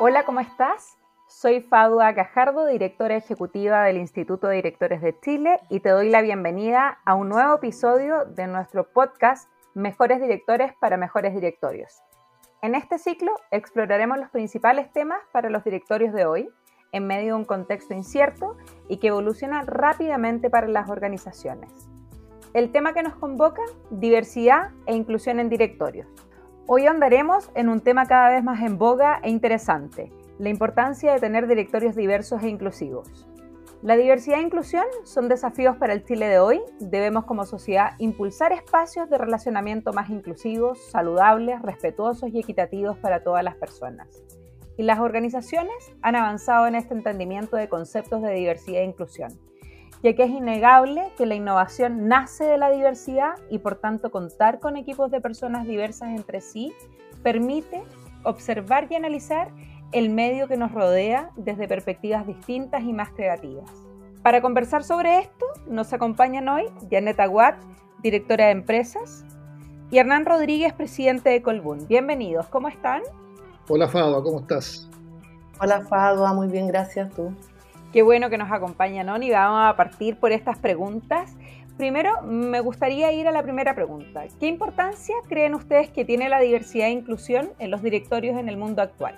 Hola, ¿cómo estás? Soy Fadua Cajardo, directora ejecutiva del Instituto de Directores de Chile y te doy la bienvenida a un nuevo episodio de nuestro podcast Mejores Directores para Mejores Directorios. En este ciclo exploraremos los principales temas para los directorios de hoy, en medio de un contexto incierto y que evoluciona rápidamente para las organizaciones. El tema que nos convoca, diversidad e inclusión en directorios. Hoy andaremos en un tema cada vez más en boga e interesante, la importancia de tener directorios diversos e inclusivos. La diversidad e inclusión son desafíos para el Chile de hoy. Debemos como sociedad impulsar espacios de relacionamiento más inclusivos, saludables, respetuosos y equitativos para todas las personas. Y las organizaciones han avanzado en este entendimiento de conceptos de diversidad e inclusión, ya que es innegable que la innovación nace de la diversidad y por tanto contar con equipos de personas diversas entre sí permite observar y analizar el medio que nos rodea desde perspectivas distintas y más creativas. Para conversar sobre esto, nos acompañan hoy Janet Aguad, directora de empresas, y Hernán Rodríguez, presidente de Colbún. Bienvenidos, ¿cómo están? Hola Fadua, ¿cómo estás? Hola Fadua, muy bien, gracias tú. Qué bueno que nos acompañan hoy y vamos a partir por estas preguntas. Primero, me gustaría ir a la primera pregunta. ¿Qué importancia creen ustedes que tiene la diversidad e inclusión en los directorios en el mundo actual?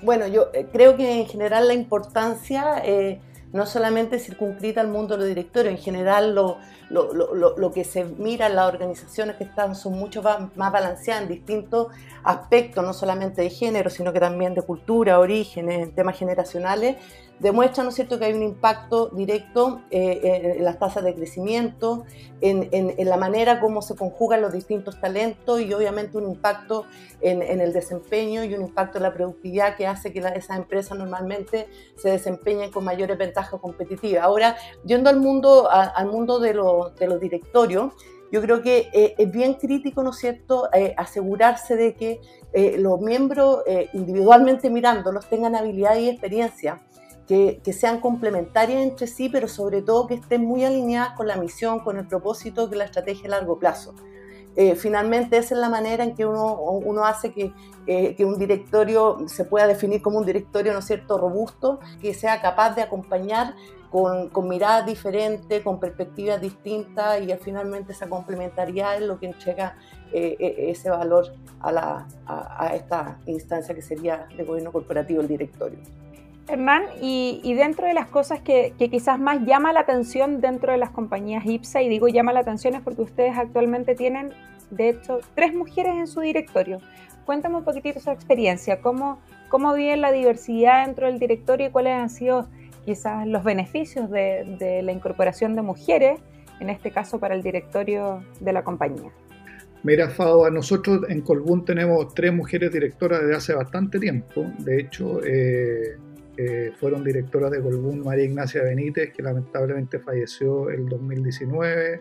Bueno, yo eh, creo que en general la importancia eh, no solamente circunscrita al mundo de los directorios, en general lo, lo, que se mira en las organizaciones que están son mucho más, balanceadas en distintos aspectos, no solamente de género, sino que también de cultura, orígenes, temas generacionales, demuestra, ¿no es cierto?, que hay un impacto directo eh, en las tasas de crecimiento, en, en, la manera como se conjugan los distintos talentos y obviamente un impacto en, en, el desempeño y un impacto en la productividad que hace que esas empresas normalmente se desempeñen con mayores ventajas competitivas. Ahora, yendo al mundo, al mundo de, de los directorios, yo creo que eh, es bien crítico, ¿no es cierto?, eh, asegurarse de que los miembros individualmente mirándolos tengan habilidad y experiencia que, sean complementarias entre sí, pero sobre todo que estén muy alineadas con la misión, con el propósito, que la estrategia a largo plazo. Eh, finalmente esa es la manera en que uno, uno hace que, eh, que, un directorio se pueda definir como un directorio, ¿no es cierto?, robusto, que sea capaz de acompañar con, con miradas diferentes, con perspectivas distintas y finalmente esa complementariedad es lo que entrega eh, ese valor a, la, a, a esta instancia que sería de gobierno corporativo, el directorio. Hernán, y, dentro de las cosas que, quizás más llama la atención dentro de las compañías IPSA, y digo llama la atención es porque ustedes actualmente tienen, de hecho, tres mujeres en su directorio. Cuéntame un poquitito esa experiencia, cómo, cómo viven la diversidad dentro del directorio y cuáles han sido quizás los beneficios de, de la incorporación de mujeres, en este caso para el directorio de la compañía. Mira, Fado, nosotros en Colbún tenemos tres mujeres directoras desde hace bastante tiempo. De hecho, eh, fueron directoras de Colbún María Ignacia Benítez, que lamentablemente falleció el 2019,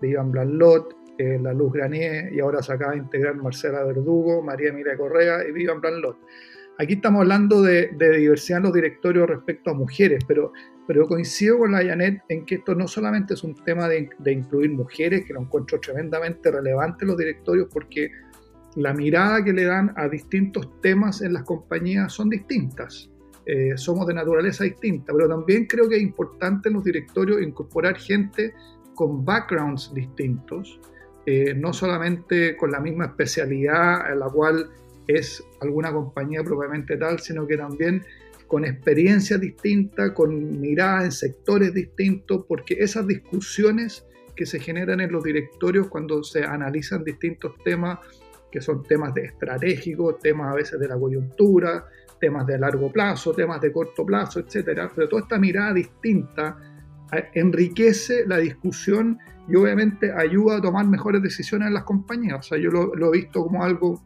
Vivian Blanlot, eh, La Luz Granier, y ahora se acaba de integrar Marcela Verdugo, María Emilia Correa y Vivian Blanlot. Aquí estamos hablando de, diversidad en los directorios respecto a mujeres, pero, pero coincido con la Janet en que esto no solamente es un tema de, de incluir mujeres, que lo encuentro tremendamente relevante en los directorios, porque la mirada que le dan a distintos temas en las compañías son distintas. Eh, somos de naturaleza distinta, pero también creo que es importante en los directorios incorporar gente con backgrounds distintos, eh, no solamente con la misma especialidad en la cual es alguna compañía propiamente tal, sino que también con experiencia distinta, con mirada en sectores distintos, porque esas discusiones que se generan en los directorios cuando se analizan distintos temas, que son temas de estratégicos, temas a veces de la coyuntura, temas de largo plazo, temas de corto plazo, etcétera, pero toda esta mirada distinta eh, enriquece la discusión y obviamente ayuda a tomar mejores decisiones en las compañías. O sea, yo lo, he visto como algo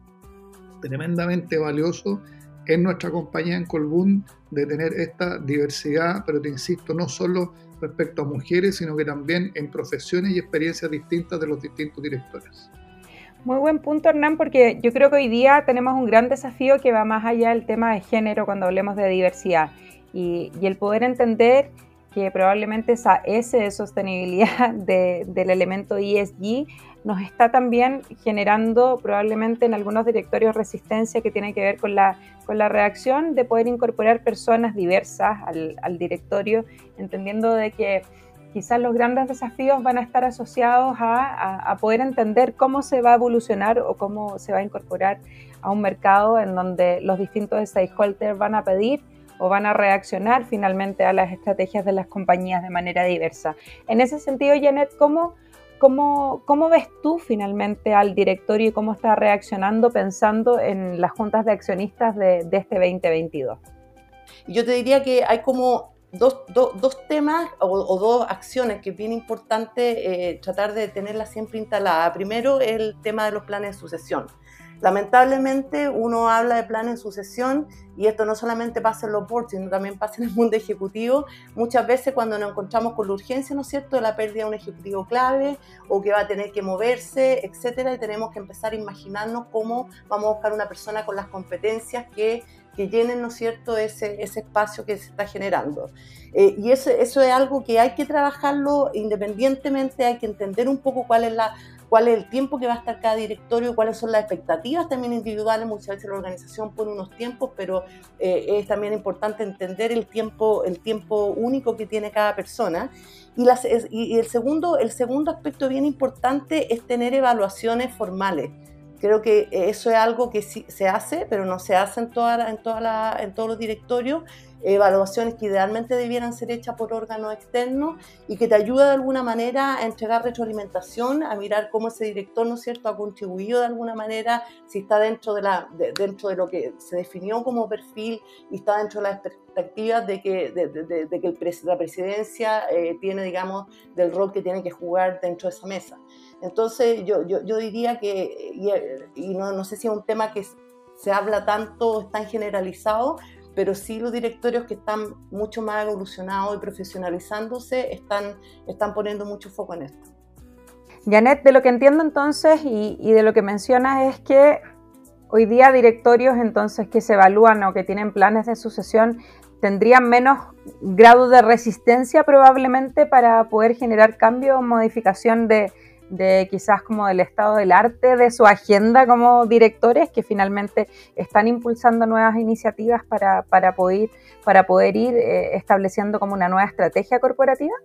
tremendamente valioso en nuestra compañía en Colbún de tener esta diversidad, pero te insisto, no solo respecto a mujeres, sino que también en profesiones y experiencias distintas de los distintos directores. Muy buen punto, Hernán, porque yo creo que hoy día tenemos un gran desafío que va más allá del tema de género cuando hablemos de diversidad. Y, el poder entender que probablemente esa S de sostenibilidad del elemento ESG nos está también generando probablemente en algunos directorios resistencia que tiene que ver con la, con la reacción de poder incorporar personas diversas al, directorio, entendiendo de que quizás los grandes desafíos van a estar asociados a, a, poder entender cómo se va a evolucionar o cómo se va a incorporar a un mercado en donde los distintos stakeholders van a pedir o van a reaccionar finalmente a las estrategias de las compañías de manera diversa. En ese sentido, Janet, ¿cómo, cómo, cómo ves tú finalmente al directorio y cómo está reaccionando pensando en las juntas de accionistas de, este 2022? Yo te diría que hay como Dos, dos, temas o, dos acciones que es bien importante eh, tratar de tenerlas siempre instaladas. Primero, el tema de los planes de sucesión. Lamentablemente uno habla de planes de sucesión y esto no solamente pasa en los boards, sino también pasa en el mundo ejecutivo. Muchas veces cuando nos encontramos con la urgencia, ¿no es cierto?, de la pérdida de un ejecutivo clave o que va a tener que moverse, etcétera, y tenemos que empezar a imaginarnos cómo vamos a buscar una persona con las competencias que que llenen, ¿no es cierto?, ese, ese espacio que se está generando. Eh, y eso, eso es algo que hay que trabajarlo independientemente, hay que entender un poco cuál es la cuál es el tiempo que va a estar cada directorio, cuáles son las expectativas también individuales. Muchas veces la organización pone unos tiempos, pero eh, es también importante entender el tiempo, el tiempo único que tiene cada persona. Y, las, y el, segundo, el segundo aspecto bien importante es tener evaluaciones formales. Creo que eso es algo que sí se hace, pero no se hace en, toda, en, toda la, en todos los directorios evaluaciones que idealmente debieran ser hechas por órganos externos y que te ayuda de alguna manera a entregar retroalimentación, a mirar cómo ese director, ¿no es cierto?, ha contribuido de alguna manera, si está dentro de, la, dentro de lo que se definió como perfil y está dentro de las expectativas de que, de, que el la presidencia eh, tiene, digamos, del rol que tiene que jugar dentro de esa mesa. Entonces, yo, yo, yo diría que, y, y no, no sé si es un tema que se habla tanto, es tan generalizado, pero sí los directorios que están mucho más evolucionados y profesionalizándose están, están poniendo mucho foco en esto. Janet, de lo que entiendo entonces y, y de lo que mencionas es que hoy día directorios entonces que se evalúan o que tienen planes de sucesión tendrían menos grado de resistencia probablemente para poder generar cambio o modificación de, de quizás como del estado del arte, de su agenda como directores que finalmente están impulsando nuevas iniciativas para, poder, para poder ir eh, estableciendo como una nueva estrategia corporativa?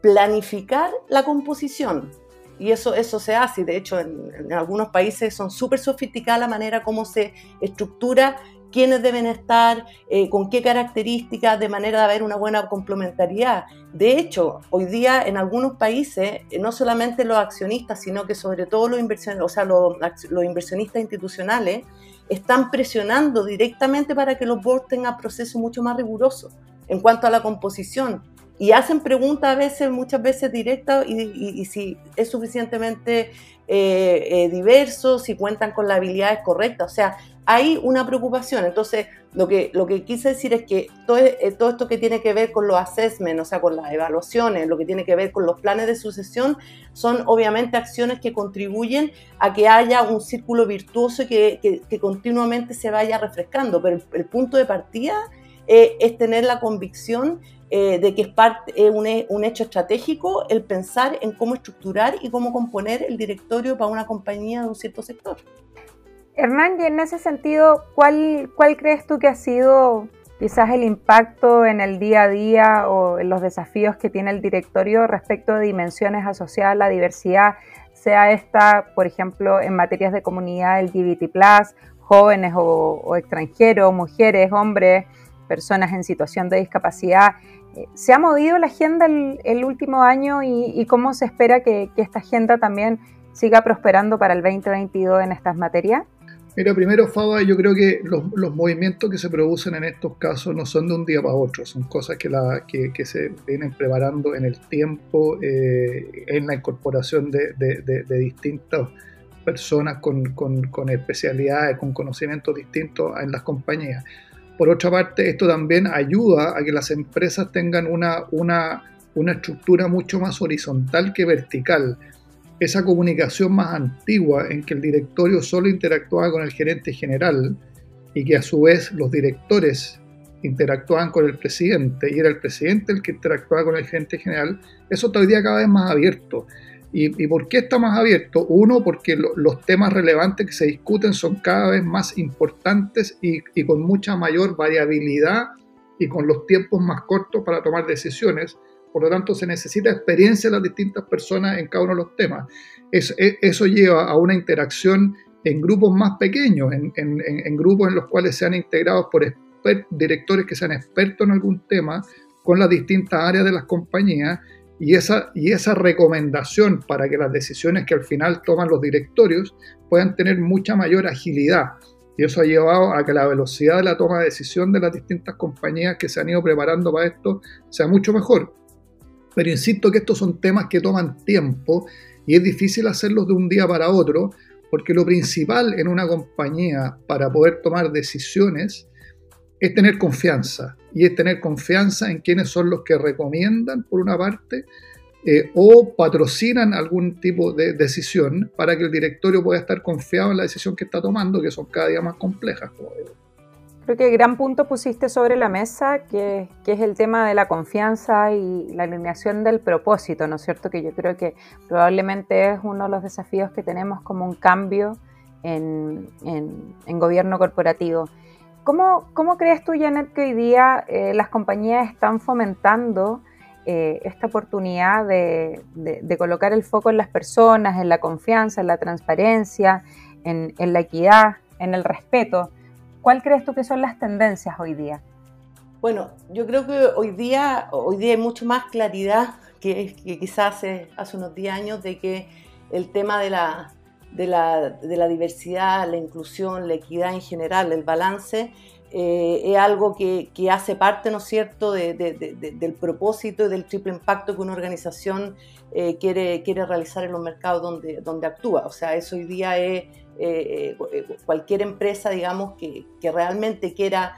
Planificar la composición. Y eso, eso se hace, de hecho en, en algunos países son súper sofisticadas la manera como se estructura quiénes deben estar, eh, con qué características, de manera de haber una buena complementariedad. De hecho, hoy día en algunos países, eh, no solamente los accionistas, sino que sobre todo los o sea, los, inversionistas institucionales, están presionando directamente para que los boards tengan procesos mucho más rigurosos en cuanto a la composición y hacen preguntas a veces, muchas veces directas, y, si es suficientemente eh, diverso, si cuentan con las habilidades correctas. O sea, hay una preocupación. Entonces, lo que, lo que quise decir es que todo, eh, todo esto que tiene que ver con los assessments, o sea, con las evaluaciones, lo que tiene que ver con los planes de sucesión, son obviamente acciones que contribuyen a que haya un círculo virtuoso y que, que, continuamente se vaya refrescando. Pero el, punto de partida eh, es tener la convicción eh, de que es parte, un, un, hecho estratégico el pensar en cómo estructurar y cómo componer el directorio para una compañía de un cierto sector. Hernán, y en ese sentido, ¿cuál, ¿cuál crees tú que ha sido quizás el impacto en el día a día o en los desafíos que tiene el directorio respecto de dimensiones asociadas a la diversidad, sea esta, por ejemplo, en materias de comunidad LGBT, jóvenes o, extranjeros, mujeres, hombres, personas en situación de discapacidad? Eh, ¿Se ha movido la agenda el, último año y, cómo se espera que, esta agenda también siga prosperando para el 2022 en estas materias? Mira, primero, Faba, yo creo que los, movimientos que se producen en estos casos no son de un día para otro, son cosas que, se vienen preparando en el tiempo, eh, en la incorporación de, de, distintas personas con, con, especialidades, con conocimientos distintos en las compañías. Por otra parte, esto también ayuda a que las empresas tengan una, una, una estructura mucho más horizontal que vertical esa comunicación más antigua en que el directorio solo interactuaba con el gerente general y que a su vez los directores interactuaban con el presidente y era el presidente el que interactuaba con el gerente general, eso día cada vez más abierto. ¿Y, por qué está más abierto? Uno, porque los temas relevantes que se discuten son cada vez más importantes y, con mucha mayor variabilidad y con los tiempos más cortos para tomar decisiones. Por lo tanto, se necesita experiencia de las distintas personas en cada uno de los temas. E, eso lleva a una interacción en grupos más pequeños, en, grupos en los cuales sean integrados por directores que sean expertos en algún tema con las distintas áreas de las compañías y esa, y esa recomendación para que las decisiones que al final toman los directorios puedan tener mucha mayor agilidad. Y eso ha llevado a que la velocidad de la toma de decisión de las distintas compañías que se han ido preparando para esto sea mucho mejor. Pero insisto que estos son temas que toman tiempo y es difícil hacerlos de un día para otro, porque lo principal en una compañía para poder tomar decisiones es tener confianza y es tener confianza en quienes son los que recomiendan, por una parte, eh, o patrocinan algún tipo de decisión para que el directorio pueda estar confiado en la decisión que está tomando, que son cada día más complejas. Creo que gran punto pusiste sobre la mesa, que, que, es el tema de la confianza y la alineación del propósito, ¿no es cierto? Que yo creo que probablemente es uno de los desafíos que tenemos como un cambio en, en, en gobierno corporativo. ¿Cómo, ¿Cómo, crees tú, Janet, que hoy día eh, las compañías están fomentando eh, esta oportunidad de, colocar el foco en las personas, en la confianza, en la transparencia, en, la equidad, en el respeto? ¿Cuál crees tú que son las tendencias hoy día? Bueno, yo creo que hoy día, hoy día hay mucho más claridad que, que quizás hace, hace unos 10 años de que el tema de la, de la, de la diversidad, la inclusión, la equidad en general, el balance, eh, es algo que, que, hace parte, ¿no es cierto?, de, de, del propósito y del triple impacto que una organización eh, quiere, quiere realizar en los mercados donde, donde actúa. O sea, eso hoy día es eh, cualquier empresa, digamos, que, que realmente quiera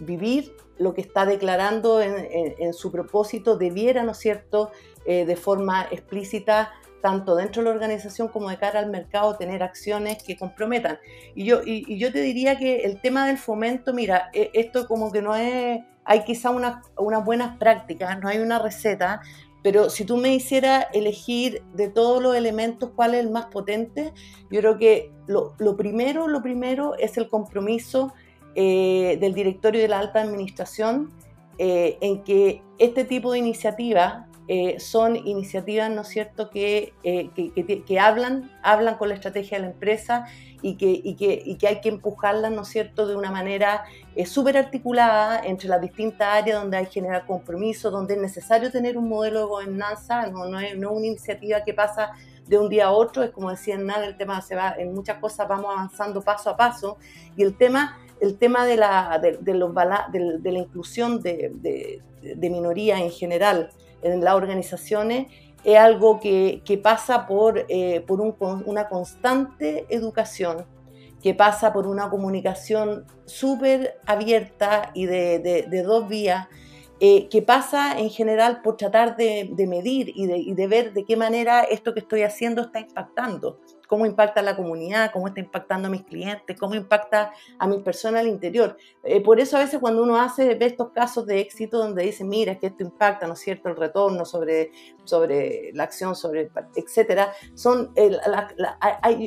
vivir lo que está declarando en, en, en, su propósito, debiera, ¿no es cierto?, de forma explícita tanto dentro de la organización como de cara al mercado, tener acciones que comprometan. Y yo, y, yo te diría que el tema del fomento, mira, e, esto como que no es, hay quizá unas, unas buenas prácticas, no hay una receta, pero si tú me hicieras elegir de todos los elementos cuál es el más potente, yo creo que lo, lo primero, lo primero es el compromiso eh, del directorio de la alta administración eh, en que este tipo de iniciativas eh, son iniciativas, ¿no es cierto?, que, eh, que, que, hablan, hablan con la estrategia de la empresa y que, y que, que hay que empujarlas, ¿no es cierto?, de una manera súper articulada entre las distintas áreas donde hay que generar compromiso, donde es necesario tener un modelo de gobernanza, no, no, es, no una iniciativa que pasa de un día a otro, es como decía nada el tema se va, en muchas cosas vamos avanzando paso a paso, y el tema el tema de la, de, los, de, de la inclusión de, de, minorías en general en las organizaciones es algo que, que pasa por, eh, por un, una constante educación, que pasa por una comunicación súper abierta y de, dos vías, eh, que pasa en general por tratar de, medir y, y de, ver de qué manera esto que estoy haciendo está impactando cómo impacta la comunidad, cómo está impactando a mis clientes, cómo impacta a mi persona al interior. Eh, por eso a veces cuando uno hace, ve estos casos de éxito donde dice, mira, es que esto impacta, ¿no es cierto?, el retorno sobre, sobre la acción, sobre, etcétera, son,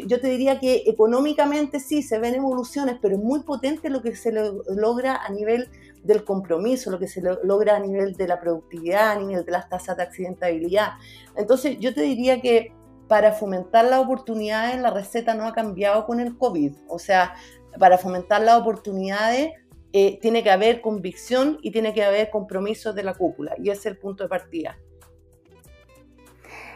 yo te diría que económicamente sí se ven evoluciones, pero es muy potente lo que se logra a nivel del compromiso, lo que se logra a nivel de la productividad, a nivel de las tasas de accidentabilidad. Entonces, yo te diría que para fomentar las oportunidades, la receta no ha cambiado con el COVID. O sea, para fomentar las oportunidades eh, tiene que haber convicción y tiene que haber compromisos de la cúpula. Y ese es el punto de partida.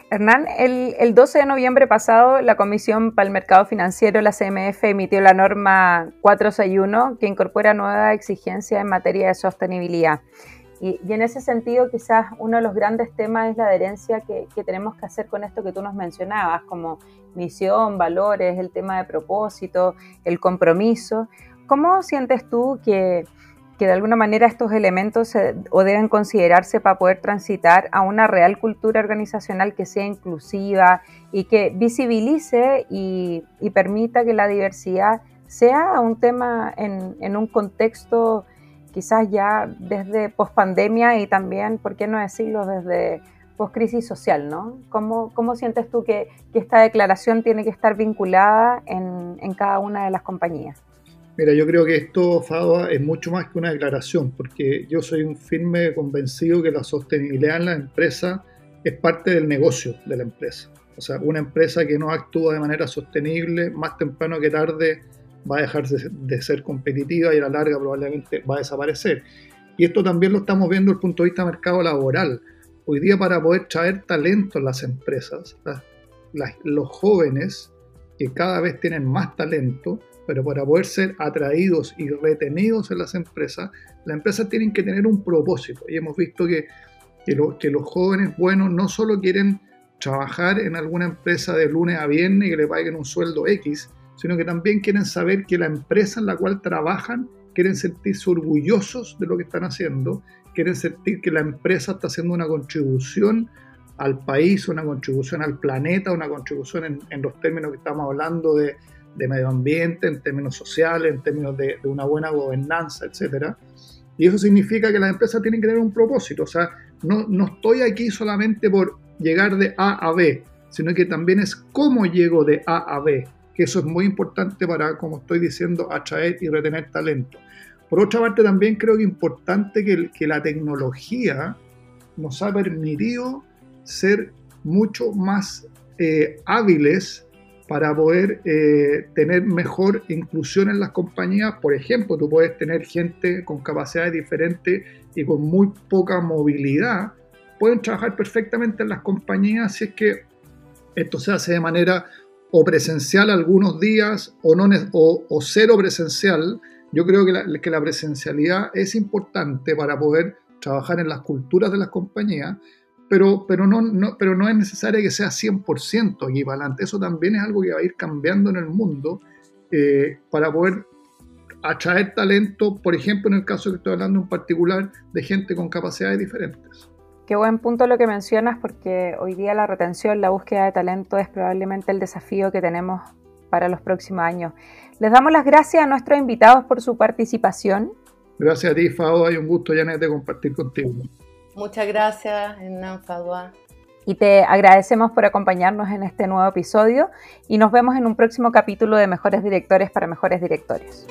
Hernán, el, el 12 de noviembre pasado, la Comisión para el Mercado Financiero, la CMF, emitió la norma 461 que incorpora nuevas exigencias en materia de sostenibilidad. Y, en ese sentido, quizás uno de los grandes temas es la adherencia que, tenemos que hacer con esto que tú nos mencionabas, como misión, valores, el tema de propósito, el compromiso. ¿Cómo sientes tú que, que de alguna manera estos elementos o deben considerarse para poder transitar a una real cultura organizacional que sea inclusiva y que visibilice y, y permita que la diversidad sea un tema en, en un contexto quizás ya desde pospandemia y también, ¿por qué no decirlo, desde post-crisis social, ¿no? ¿Cómo, ¿Cómo, sientes tú que, esta declaración tiene que estar vinculada en, en, cada una de las compañías? Mira, yo creo que esto, Fadua, es mucho más que una declaración, porque yo soy un firme convencido que la sostenibilidad en la empresa es parte del negocio de la empresa. O sea, una empresa que no actúa de manera sostenible, más temprano que tarde, va a dejar de ser competitiva y a la larga probablemente va a desaparecer. Y esto también lo estamos viendo desde el punto de vista del mercado laboral. Hoy día para poder traer talento en las empresas, los jóvenes que cada vez tienen más talento, pero para poder ser atraídos y retenidos en las empresas, las empresas tienen que tener un propósito. Y hemos visto que, que, que los jóvenes buenos no solo quieren trabajar en alguna empresa de lunes a viernes y que le paguen un sueldo X, sino que también quieren saber que la empresa en la cual trabajan quieren sentirse orgullosos de lo que están haciendo, quieren sentir que la empresa está haciendo una contribución al país, una contribución al planeta, una contribución en, los términos que estamos hablando de, medio ambiente, en términos sociales, en términos de, una buena gobernanza, etc. Y eso significa que las empresas tienen que tener un propósito. O sea, no, no estoy aquí solamente por llegar de A a B, sino que también es cómo llego de A a B que eso es muy importante para, como estoy diciendo, atraer y retener talento. Por otra parte, también creo que es importante que, la tecnología nos ha permitido ser mucho más eh, hábiles para poder eh, tener mejor inclusión en las compañías. Por ejemplo, tú puedes tener gente con capacidades diferentes y con muy poca movilidad. Pueden trabajar perfectamente en las compañías si es que esto se hace de manera o presencial algunos días o, no, o, cero presencial, yo creo que la, que la, presencialidad es importante para poder trabajar en las culturas de las compañías, pero, pero, no, no, pero no es necesario que sea 100% equivalente. Eso también es algo que va a ir cambiando en el mundo eh, para poder atraer talento, por ejemplo, en el caso que estoy hablando en particular, de gente con capacidades diferentes. Qué buen punto lo que mencionas porque hoy día la retención, la búsqueda de talento es probablemente el desafío que tenemos para los próximos años. Les damos las gracias a nuestros invitados por su participación. Gracias a ti, Fadua, y un gusto, Janet, de compartir contigo. Muchas gracias, Hernán Fadua. Y te agradecemos por acompañarnos en este nuevo episodio y nos vemos en un próximo capítulo de Mejores Directores para Mejores Directores.